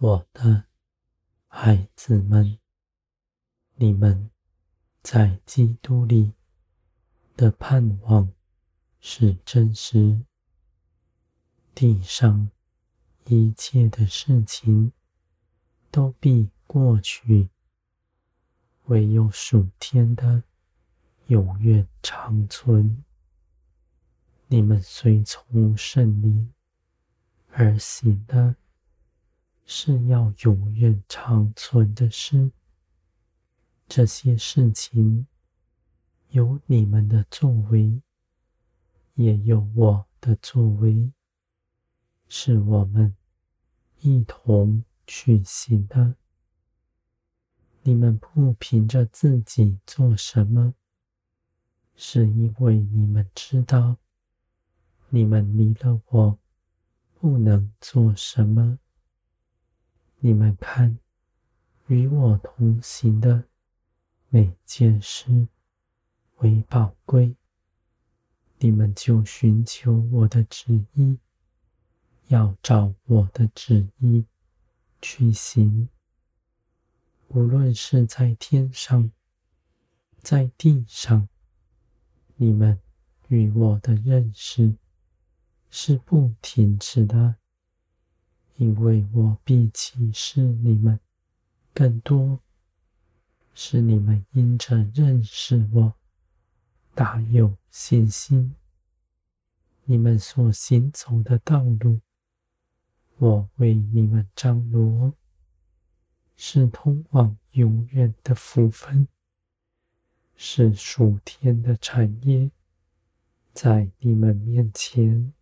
我的孩子们，你们在基督里的盼望是真实。地上一切的事情都必过去，唯有属天的永远长存。你们随从圣灵而行的。是要永远长存的事。这些事情有你们的作为，也有我的作为，是我们一同去行的。你们不凭着自己做什么，是因为你们知道，你们离了我不能做什么。你们看，与我同行的每件事为宝贵，你们就寻求我的旨意，要照我的旨意去行。无论是在天上，在地上，你们与我的认识是不停止的。因为我必启示你们更多，使你们因着认识我，大有信心。你们所行走的道路，我为你们张罗，是通往永远的福分，是属天的产业，在你们面前，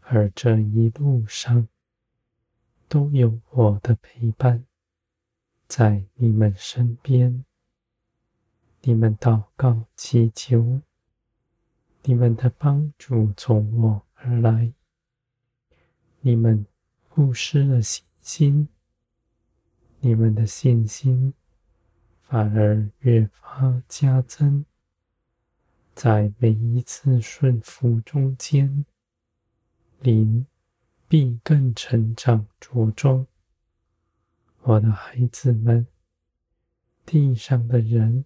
而这一路上。都有我的陪伴，在你们身边。你们祷告祈求，你们的帮助从我而来。你们不失了信心，你们的信心反而越发加增。在每一次顺服中间，灵。必更成长茁壮，我的孩子们。地上的人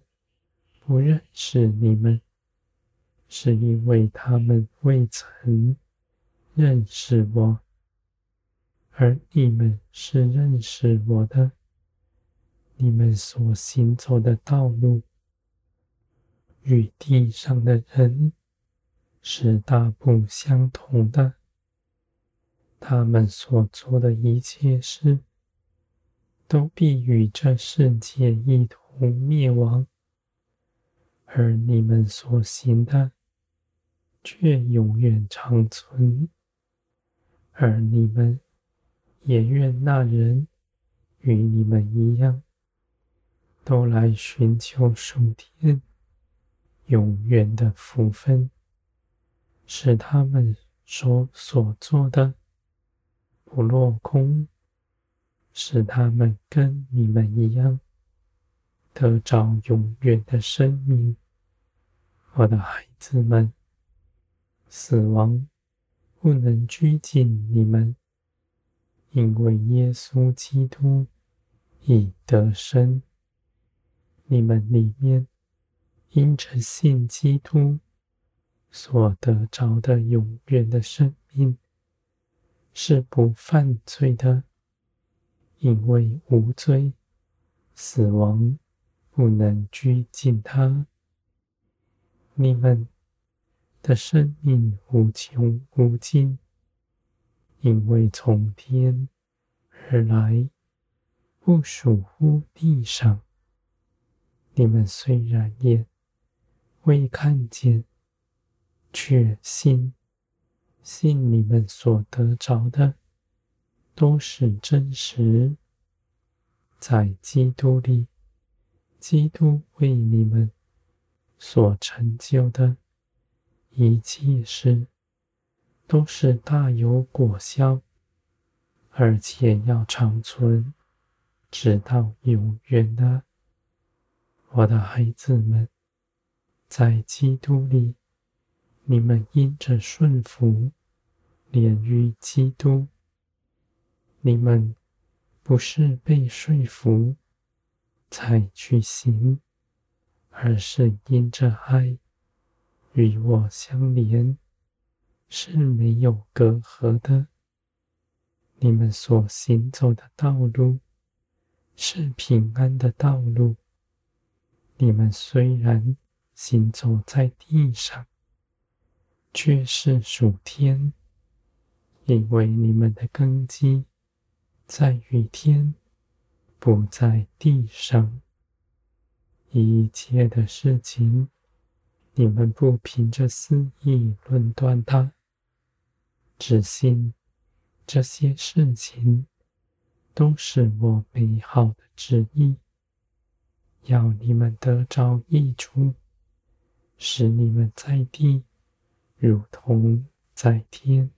不认识你们，是因为他们未曾认识我，而你们是认识我的。你们所行走的道路，与地上的人是大不相同的。他们所做的一切事，都必与这世界一同灭亡；而你们所行的，却永远长存。而你们也愿那人与你们一样，都来寻求属天永远的福分，使他们所所做的。不落空，使他们跟你们一样，得着永远的生命。我的孩子们，死亡不能拘禁你们，因为耶稣基督已得生。你们里面因着信基督所得着的永远的生命。是不犯罪的，因为无罪，死亡不能拘禁他。你们的生命无穷无尽，因为从天而来，不属乎地上。你们虽然眼未看见，却心。信你们所得着的都是真实，在基督里，基督为你们所成就的一切事，都是大有果效，而且要长存，直到永远的。我的孩子们，在基督里。你们因着顺服，连于基督，你们不是被说服才去行，而是因着爱与我相连，是没有隔阂的。你们所行走的道路是平安的道路。你们虽然行走在地上，却是属天，因为你们的根基在于天，不在地上。一切的事情，你们不凭着私意论断它，只信这些事情都是我美好的旨意。要你们得着益处，使你们在地如同在天。